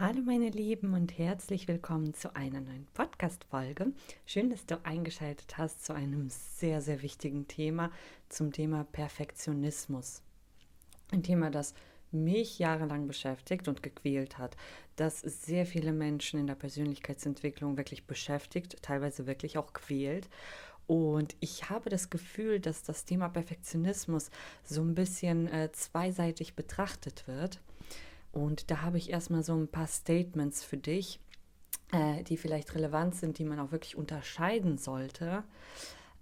Hallo meine Lieben und herzlich willkommen zu einer neuen Podcast-Folge. Schön, dass du eingeschaltet hast zu einem sehr, sehr wichtigen Thema, zum Thema Perfektionismus. Ein Thema, das mich jahrelang beschäftigt und gequält hat, das sehr viele Menschen in der Persönlichkeitsentwicklung wirklich beschäftigt, teilweise wirklich auch quält. Und ich habe das Gefühl, dass das Thema Perfektionismus so ein bisschen äh, zweiseitig betrachtet wird. Und da habe ich erstmal so ein paar Statements für dich, äh, die vielleicht relevant sind, die man auch wirklich unterscheiden sollte,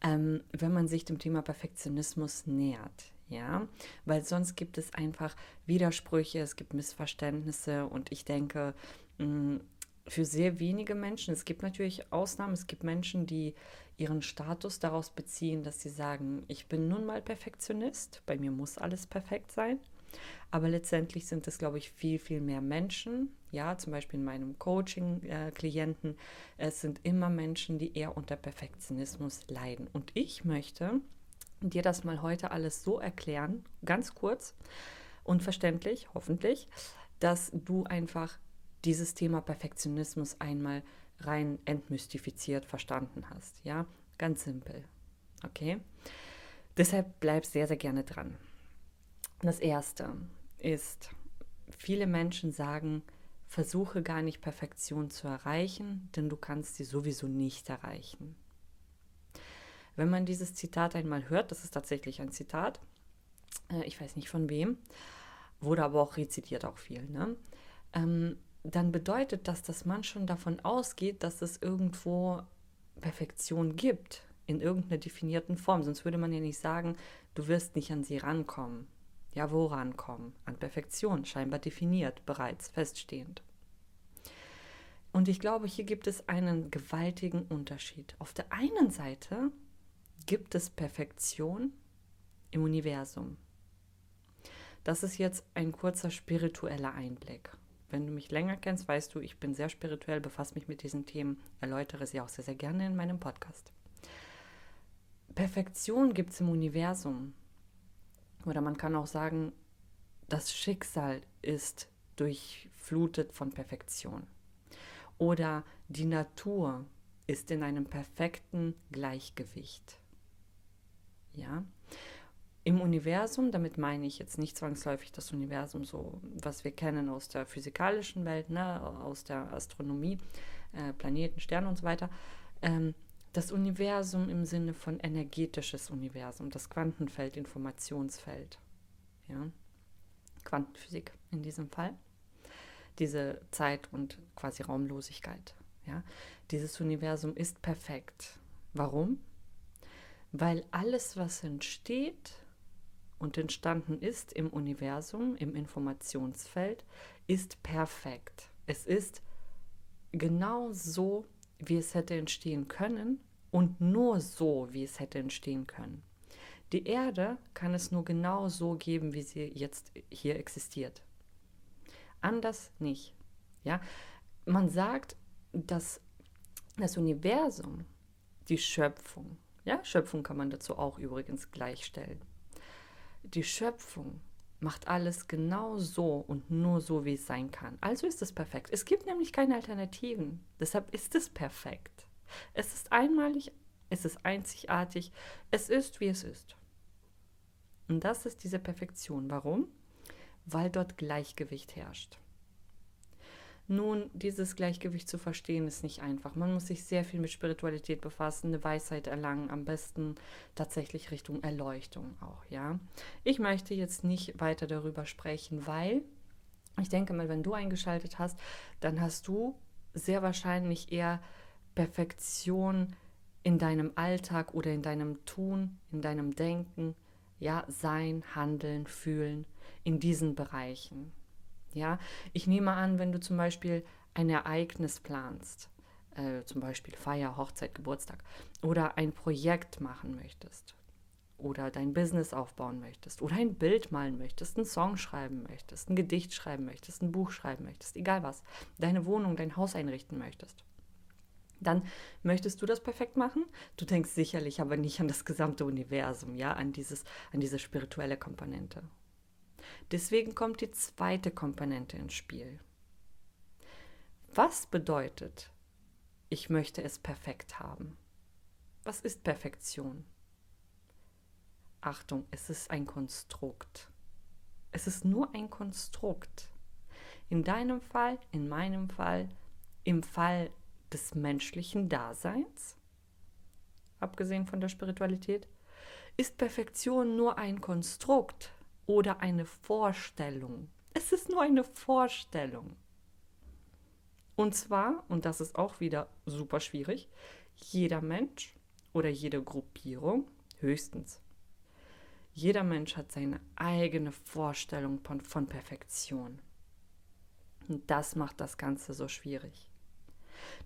ähm, wenn man sich dem Thema Perfektionismus nähert. Ja, weil sonst gibt es einfach Widersprüche, es gibt Missverständnisse und ich denke, mh, mm, für sehr wenige Menschen, es gibt natürlich Ausnahmen, es gibt Menschen, die ihren Status daraus beziehen, dass sie sagen, ich bin nun mal Perfektionist, bei mir muss alles perfekt sein. Aber letztendlich sind es, glaube ich, viel, viel mehr Menschen. Ja, zum Beispiel in meinem Coaching-Klienten. Äh, es sind immer Menschen, die eher unter Perfektionismus leiden. Und ich möchte dir das mal heute alles so erklären, ganz kurz und verständlich, hoffentlich, dass du einfach dieses Thema Perfektionismus einmal rein entmystifiziert verstanden hast. Ja, ganz simpel. Okay? Deshalb bleib sehr, sehr gerne dran. Das erste ist, viele Menschen sagen, versuche gar nicht Perfektion zu erreichen, denn du kannst sie sowieso nicht erreichen. Wenn man dieses Zitat einmal hört, das ist tatsächlich ein Zitat, äh, ich weiß nicht von wem, wurde aber auch rezitiert auch viel, ne? Ähm, dann bedeutet das, dass man schon davon ausgeht, dass es irgendwo Perfektion gibt, in irgendeiner definierten Form. Sonst würde man ja nicht sagen, du wirst nicht an sie rankommen. Ja, woran kommen? An Perfektion, scheinbar definiert, bereits feststehend. Und ich glaube, hier gibt es einen gewaltigen Unterschied. Auf der einen Seite gibt es Perfektion im Universum. Das ist jetzt ein kurzer spiritueller Einblick. Wenn du mich länger kennst, weißt du, ich bin sehr spirituell, befasse mich mit diesen Themen, erläutere sie auch sehr, sehr gerne in meinem Podcast. Perfektion gibt es im Universum. Oder man kann auch sagen, das Schicksal ist durchflutet von Perfektion. Oder die Natur ist in einem perfekten Gleichgewicht. Ja? Im Universum, damit meine ich jetzt nicht zwangsläufig das Universum, so was wir kennen aus der physikalischen Welt, ne, aus der Astronomie, äh, Planeten, Sterne und so weiter, ähm, das Universum im Sinne von energetisches Universum, das Quantenfeld, Informationsfeld. Ja? Quantenphysik in diesem Fall. Diese Zeit und quasi Raumlosigkeit. Ja? Dieses Universum ist perfekt. Warum? Weil alles, was entsteht und entstanden ist im Universum, im Informationsfeld, ist perfekt. Es ist genau so, wie es hätte entstehen können und nur so, wie es hätte entstehen können. Die Erde kann es nur genau so geben, wie sie jetzt hier existiert. Anders nicht. Ja? Man sagt, dass das Universum, die Schöpfung, ja, Schöpfung kann man dazu auch übrigens gleichstellen. Die Schöpfung macht alles genau so und nur so, wie es sein kann. Also ist es perfekt. Es gibt nämlich keine Alternativen. Deshalb ist es perfekt. Es ist einmalig, es ist einzigartig, es ist, wie es ist. Und das ist diese Perfektion. Warum? Weil dort Gleichgewicht herrscht. Nun, dieses Gleichgewicht zu verstehen, ist nicht einfach. Man muss sich sehr viel mit Spiritualität befassen, eine Weisheit erlangen, am besten tatsächlich Richtung Erleuchtung auch, ja. Ich möchte jetzt nicht weiter darüber sprechen, weil ich denke mal, wenn du eingeschaltet hast, dann hast du sehr wahrscheinlich eher Perfektion in deinem Alltag oder in deinem Tun, in deinem Denken, ja, Sein, Handeln, Fühlen, in diesen Bereichen. Ja, ich nehme an, wenn du zum Beispiel ein Ereignis planst, äh, zum Beispiel Feier, Hochzeit, Geburtstag, oder ein Projekt machen möchtest, oder dein Business aufbauen möchtest, oder ein Bild malen möchtest, einen Song schreiben möchtest, ein Gedicht schreiben möchtest, ein Buch schreiben möchtest, egal was, deine Wohnung, dein Haus einrichten möchtest dann möchtest du das perfekt machen. Du denkst sicherlich aber nicht an das gesamte Universum, ja, an, dieses, an diese spirituelle Komponente. Deswegen kommt die zweite Komponente ins Spiel. Was bedeutet, ich möchte es perfekt haben? Was ist Perfektion? Achtung, es ist ein Konstrukt. Es ist nur ein Konstrukt. In deinem Fall, in meinem Fall, im Fall des menschlichen Daseins, abgesehen von der Spiritualität, ist Perfektion nur ein Konstrukt oder eine Vorstellung. Es ist nur eine Vorstellung. Und zwar, und das ist auch wieder super schwierig, jeder Mensch oder jede Gruppierung, höchstens, jeder Mensch hat seine eigene Vorstellung von, von Perfektion. Und das macht das Ganze so schwierig.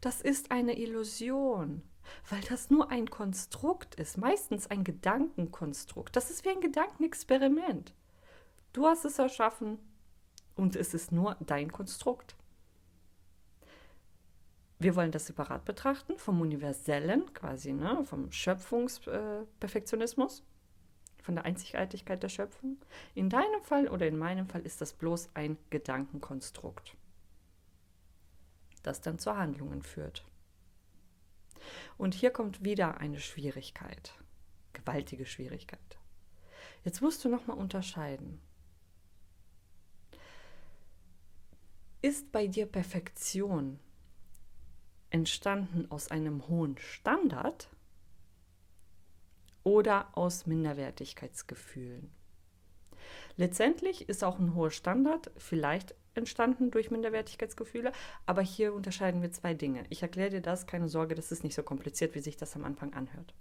Das ist eine Illusion, weil das nur ein Konstrukt ist, meistens ein Gedankenkonstrukt. Das ist wie ein Gedankenexperiment. Du hast es erschaffen und es ist nur dein Konstrukt. Wir wollen das separat betrachten vom Universellen, quasi, ne, vom Schöpfungsperfektionismus, von der Einzigartigkeit der Schöpfung. In deinem Fall oder in meinem Fall ist das bloß ein Gedankenkonstrukt das dann zu Handlungen führt. Und hier kommt wieder eine Schwierigkeit, gewaltige Schwierigkeit. Jetzt musst du nochmal unterscheiden. Ist bei dir Perfektion entstanden aus einem hohen Standard oder aus Minderwertigkeitsgefühlen? Letztendlich ist auch ein hoher Standard vielleicht entstanden durch Minderwertigkeitsgefühle. Aber hier unterscheiden wir zwei Dinge. Ich erkläre dir das, keine Sorge, das ist nicht so kompliziert, wie sich das am Anfang anhört.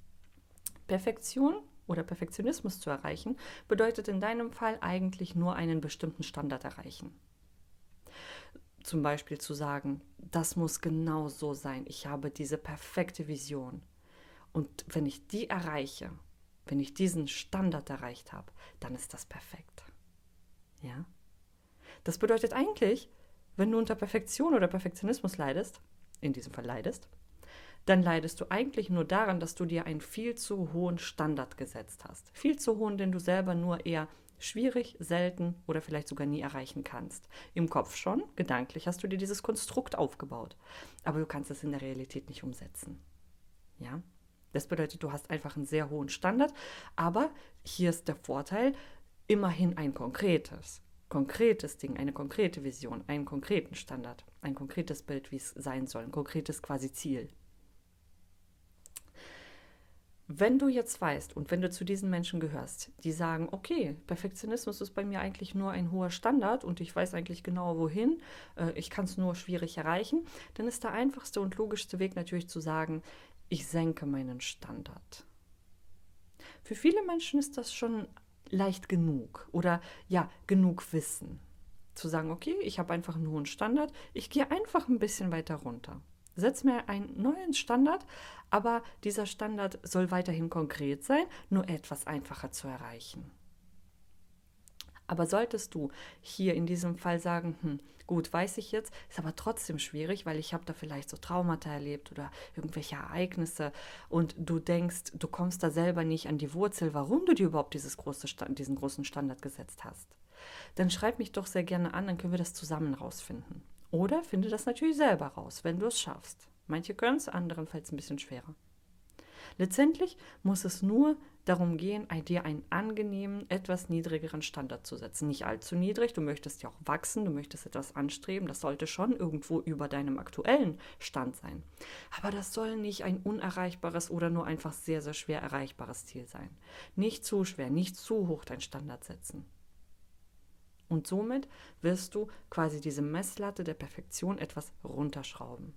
Perfektion oder Perfektionismus zu erreichen, bedeutet in deinem Fall eigentlich nur einen bestimmten Standard erreichen. Zum Beispiel zu sagen, das muss genau so sein, ich habe diese perfekte Vision. Und wenn ich die erreiche, wenn ich diesen Standard erreicht habe, dann ist das perfekt. Ja? Das bedeutet eigentlich, wenn du unter Perfektion oder Perfektionismus leidest, in diesem Fall leidest, dann leidest du eigentlich nur daran, dass du dir einen viel zu hohen Standard gesetzt hast. Viel zu hohen, den du selber nur eher schwierig, selten oder vielleicht sogar nie erreichen kannst. Im Kopf schon, gedanklich hast du dir dieses Konstrukt aufgebaut, aber du kannst es in der Realität nicht umsetzen. Ja? Das bedeutet, du hast einfach einen sehr hohen Standard, aber hier ist der Vorteil, immerhin ein konkretes konkretes Ding, eine konkrete Vision, einen konkreten Standard, ein konkretes Bild, wie es sein soll, ein konkretes quasi Ziel. Wenn du jetzt weißt und wenn du zu diesen Menschen gehörst, die sagen, okay, Perfektionismus ist bei mir eigentlich nur ein hoher Standard und ich weiß eigentlich genau wohin, äh, ich kann es nur schwierig erreichen, dann ist der einfachste und logischste Weg natürlich zu sagen, ich senke meinen Standard. Für viele Menschen ist das schon leicht genug oder ja, genug Wissen. Zu sagen, okay, ich habe einfach einen hohen Standard, ich gehe einfach ein bisschen weiter runter. Setz mir einen neuen Standard, aber dieser Standard soll weiterhin konkret sein, nur etwas einfacher zu erreichen. Aber solltest du hier in diesem Fall sagen, hm, gut, weiß ich jetzt, ist aber trotzdem schwierig, weil ich habe da vielleicht so Traumata erlebt oder irgendwelche Ereignisse und du denkst, du kommst da selber nicht an die Wurzel, warum du dir überhaupt dieses große, diesen großen Standard gesetzt hast. Dann schreib mich doch sehr gerne an, dann können wir das zusammen rausfinden. Oder finde das natürlich selber raus, wenn du es schaffst. Manche können es, anderen fällt es ein bisschen schwerer. Letztendlich muss es nur darum gehen, dir einen angenehmen, etwas niedrigeren Standard zu setzen. Nicht allzu niedrig, du möchtest ja auch wachsen, du möchtest etwas anstreben, das sollte schon irgendwo über deinem aktuellen Stand sein. Aber das soll nicht ein unerreichbares oder nur einfach sehr, sehr schwer erreichbares Ziel sein. Nicht zu schwer, nicht zu hoch dein Standard setzen. Und somit wirst du quasi diese Messlatte der Perfektion etwas runterschrauben.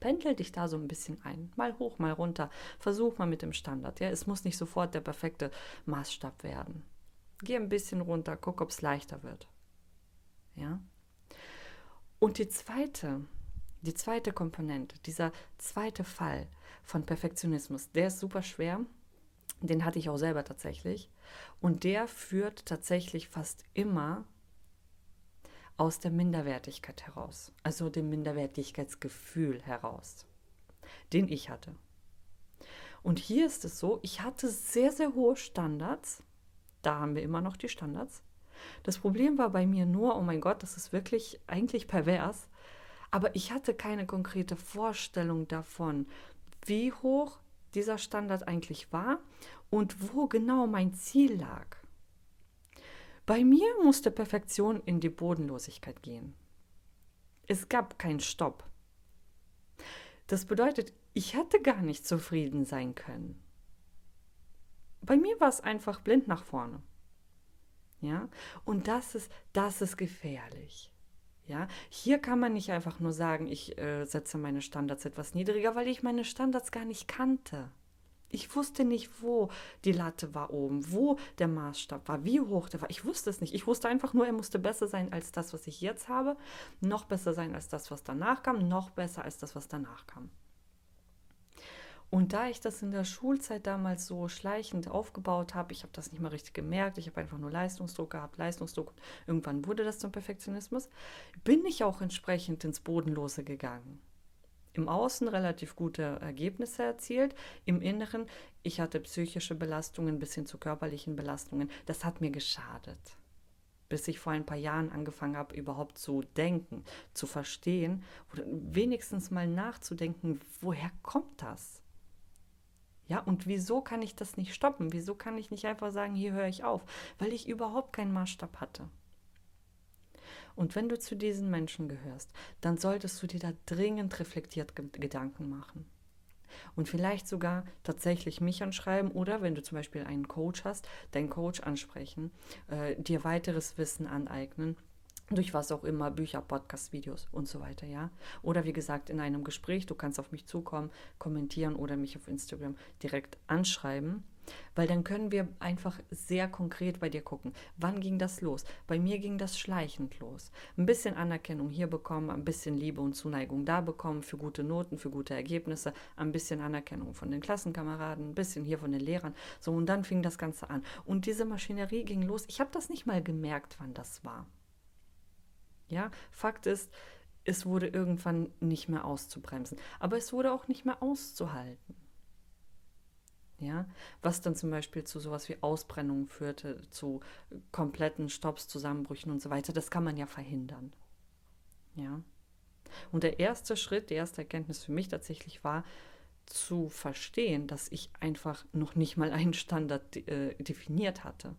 Pendel dich da so ein bisschen ein. Mal hoch, mal runter. Versuch mal mit dem Standard. Ja, es muss nicht sofort der perfekte Maßstab werden. Geh ein bisschen runter, guck, ob es leichter wird. Ja. Und die zweite, die zweite Komponente, dieser zweite Fall von Perfektionismus, der ist super schwer. Den hatte ich auch selber tatsächlich. Und der führt tatsächlich fast immer aus der Minderwertigkeit heraus, also dem Minderwertigkeitsgefühl heraus, den ich hatte. Und hier ist es so, ich hatte sehr, sehr hohe Standards. Da haben wir immer noch die Standards. Das Problem war bei mir nur, oh mein Gott, das ist wirklich eigentlich pervers. Aber ich hatte keine konkrete Vorstellung davon, wie hoch dieser Standard eigentlich war und wo genau mein Ziel lag. Bei mir musste Perfektion in die Bodenlosigkeit gehen. Es gab keinen Stopp. Das bedeutet, ich hätte gar nicht zufrieden sein können. Bei mir war es einfach blind nach vorne. Ja? Und das ist, das ist gefährlich. Ja, hier kann man nicht einfach nur sagen, ich äh, setze meine Standards etwas niedriger, weil ich meine Standards gar nicht kannte. Ich wusste nicht, wo die Latte war oben, wo der Maßstab war, wie hoch der war. Ich wusste es nicht. Ich wusste einfach nur, er musste besser sein als das, was ich jetzt habe, noch besser sein als das, was danach kam, noch besser als das, was danach kam. Und da ich das in der Schulzeit damals so schleichend aufgebaut habe, ich habe das nicht mal richtig gemerkt, ich habe einfach nur Leistungsdruck gehabt, Leistungsdruck. Irgendwann wurde das zum Perfektionismus, bin ich auch entsprechend ins Bodenlose gegangen. Im Außen relativ gute Ergebnisse erzielt, im Inneren, ich hatte psychische Belastungen bis hin zu körperlichen Belastungen. Das hat mir geschadet. Bis ich vor ein paar Jahren angefangen habe, überhaupt zu denken, zu verstehen oder wenigstens mal nachzudenken, woher kommt das? Ja, und wieso kann ich das nicht stoppen? Wieso kann ich nicht einfach sagen, hier höre ich auf? Weil ich überhaupt keinen Maßstab hatte. Und wenn du zu diesen Menschen gehörst, dann solltest du dir da dringend reflektiert Gedanken machen. Und vielleicht sogar tatsächlich mich anschreiben oder wenn du zum Beispiel einen Coach hast, deinen Coach ansprechen, äh, dir weiteres Wissen aneignen durch was auch immer, Bücher, Podcasts, Videos und so weiter, ja. Oder wie gesagt, in einem Gespräch, du kannst auf mich zukommen, kommentieren oder mich auf Instagram direkt anschreiben, weil dann können wir einfach sehr konkret bei dir gucken. Wann ging das los? Bei mir ging das schleichend los. Ein bisschen Anerkennung hier bekommen, ein bisschen Liebe und Zuneigung da bekommen für gute Noten, für gute Ergebnisse, ein bisschen Anerkennung von den Klassenkameraden, ein bisschen hier von den Lehrern. So, und dann fing das Ganze an. Und diese Maschinerie ging los. Ich habe das nicht mal gemerkt, wann das war. Ja, Fakt ist, es wurde irgendwann nicht mehr auszubremsen, aber es wurde auch nicht mehr auszuhalten. Ja, was dann zum Beispiel zu sowas wie Ausbrennungen führte, zu kompletten Stopps, Zusammenbrüchen und so weiter, das kann man ja verhindern. Ja. Und der erste Schritt, die erste Erkenntnis für mich tatsächlich war, zu verstehen, dass ich einfach noch nicht mal einen Standard äh, definiert hatte.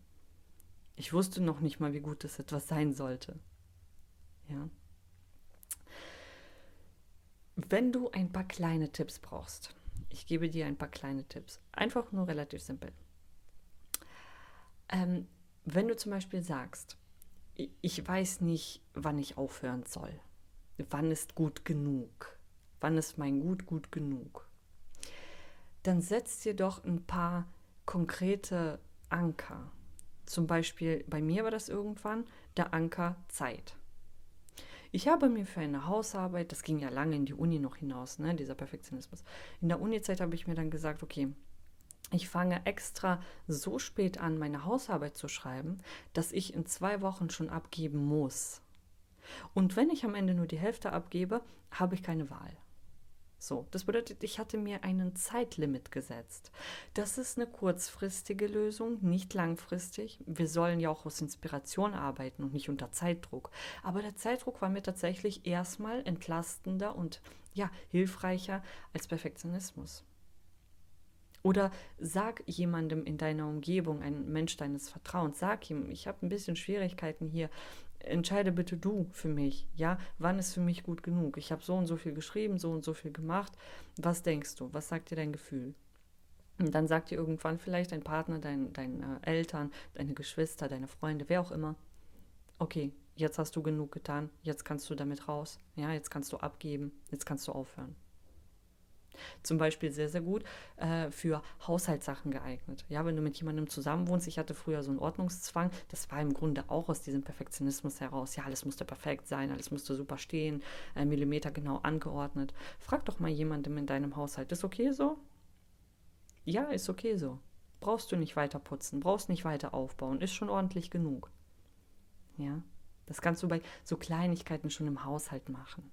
Ich wusste noch nicht mal, wie gut es etwas sein sollte. Ja. Wenn du ein paar kleine Tipps brauchst, ich gebe dir ein paar kleine Tipps, einfach nur relativ simpel. Ähm, wenn du zum Beispiel sagst, ich weiß nicht, wann ich aufhören soll, wann ist gut genug, wann ist mein Gut gut genug, dann setz dir doch ein paar konkrete Anker. Zum Beispiel bei mir war das irgendwann der Anker Zeit. Ich habe mir für eine Hausarbeit, das ging ja lange in die Uni noch hinaus, ne, dieser Perfektionismus. In der Uni-Zeit habe ich mir dann gesagt, okay, ich fange extra so spät an, meine Hausarbeit zu schreiben, dass ich in zwei Wochen schon abgeben muss. Und wenn ich am Ende nur die Hälfte abgebe, habe ich keine Wahl. So, das bedeutet, ich hatte mir einen Zeitlimit gesetzt. Das ist eine kurzfristige Lösung, nicht langfristig. Wir sollen ja auch aus Inspiration arbeiten und nicht unter Zeitdruck. Aber der Zeitdruck war mir tatsächlich erstmal entlastender und ja, hilfreicher als Perfektionismus. Oder sag jemandem in deiner Umgebung, ein Mensch deines Vertrauens, sag ihm, ich habe ein bisschen Schwierigkeiten hier entscheide bitte du für mich, ja, wann ist für mich gut genug? Ich habe so und so viel geschrieben, so und so viel gemacht. Was denkst du? Was sagt dir dein Gefühl? Und dann sagt dir irgendwann vielleicht dein Partner, dein, deine Eltern, deine Geschwister, deine Freunde, wer auch immer, okay, jetzt hast du genug getan, jetzt kannst du damit raus, ja, jetzt kannst du abgeben, jetzt kannst du aufhören. Zum Beispiel sehr, sehr gut äh, für Haushaltssachen geeignet. Ja, wenn du mit jemandem zusammenwohnst, ich hatte früher so einen Ordnungszwang, das war im Grunde auch aus diesem Perfektionismus heraus. Ja, alles musste perfekt sein, alles musste super stehen, äh, Millimeter genau angeordnet. Frag doch mal jemandem in deinem Haushalt, ist okay so? Ja, ist okay so. Brauchst du nicht weiter putzen, brauchst nicht weiter aufbauen, ist schon ordentlich genug. Ja, das kannst du bei so Kleinigkeiten schon im Haushalt machen.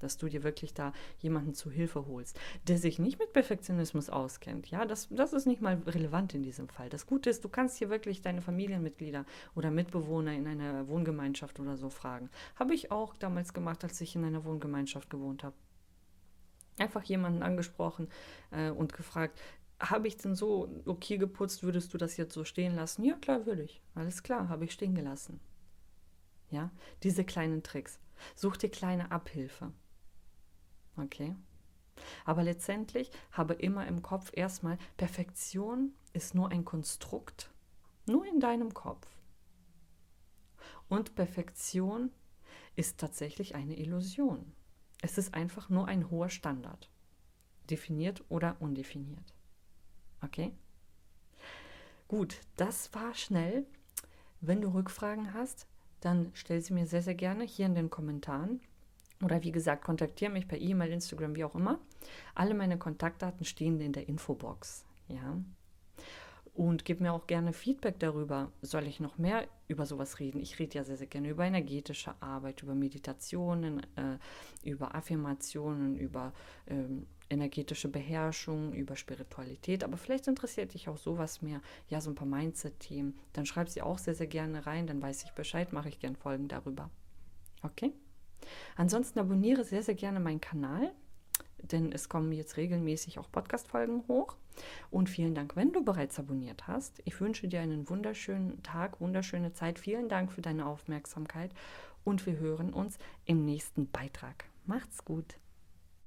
Dass du dir wirklich da jemanden zu Hilfe holst, der sich nicht mit Perfektionismus auskennt. Ja, das, das ist nicht mal relevant in diesem Fall. Das Gute ist, du kannst hier wirklich deine Familienmitglieder oder Mitbewohner in einer Wohngemeinschaft oder so fragen. Habe ich auch damals gemacht, als ich in einer Wohngemeinschaft gewohnt habe. Einfach jemanden angesprochen äh, und gefragt, habe ich denn so okay geputzt, würdest du das jetzt so stehen lassen? Ja, klar, würde ich. Alles klar, habe ich stehen gelassen. Ja, diese kleinen Tricks. Such dir kleine Abhilfe. Okay? Aber letztendlich habe immer im Kopf erstmal, Perfektion ist nur ein Konstrukt, nur in deinem Kopf. Und Perfektion ist tatsächlich eine Illusion. Es ist einfach nur ein hoher Standard, definiert oder undefiniert. Okay? Gut, das war schnell. Wenn du Rückfragen hast, dann stell sie mir sehr, sehr gerne hier in den Kommentaren. Oder wie gesagt, kontaktiere mich per E-Mail, Instagram, wie auch immer. Alle meine Kontaktdaten stehen in der Infobox. Ja. Und gib mir auch gerne Feedback darüber. Soll ich noch mehr über sowas reden? Ich rede ja sehr, sehr gerne über energetische Arbeit, über Meditationen, äh, über Affirmationen, über ähm, energetische Beherrschung, über Spiritualität. Aber vielleicht interessiert dich auch sowas mehr, ja, so ein paar Mindset-Themen. Dann schreib sie auch sehr, sehr gerne rein. Dann weiß ich Bescheid, mache ich gerne Folgen darüber. Okay? Ansonsten abonniere sehr, sehr gerne meinen Kanal, denn es kommen jetzt regelmäßig auch Podcast-Folgen hoch. Und vielen Dank, wenn du bereits abonniert hast. Ich wünsche dir einen wunderschönen Tag, wunderschöne Zeit. Vielen Dank für deine Aufmerksamkeit und wir hören uns im nächsten Beitrag. Macht's gut.